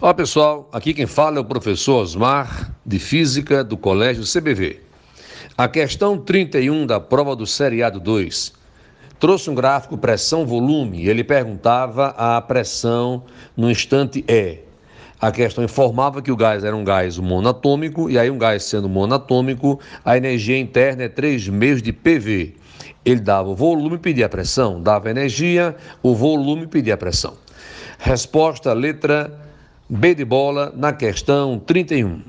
Olá pessoal, aqui quem fala é o professor Osmar, de Física do Colégio CBV. A questão 31 da prova do Seriado 2 trouxe um gráfico pressão-volume ele perguntava a pressão no instante E. A questão informava que o gás era um gás monatômico, e aí um gás sendo monatômico, a energia interna é 3 meios de PV. Ele dava o volume e pedia a pressão, dava energia, o volume e pedia a pressão. Resposta letra B de bola na questão 31.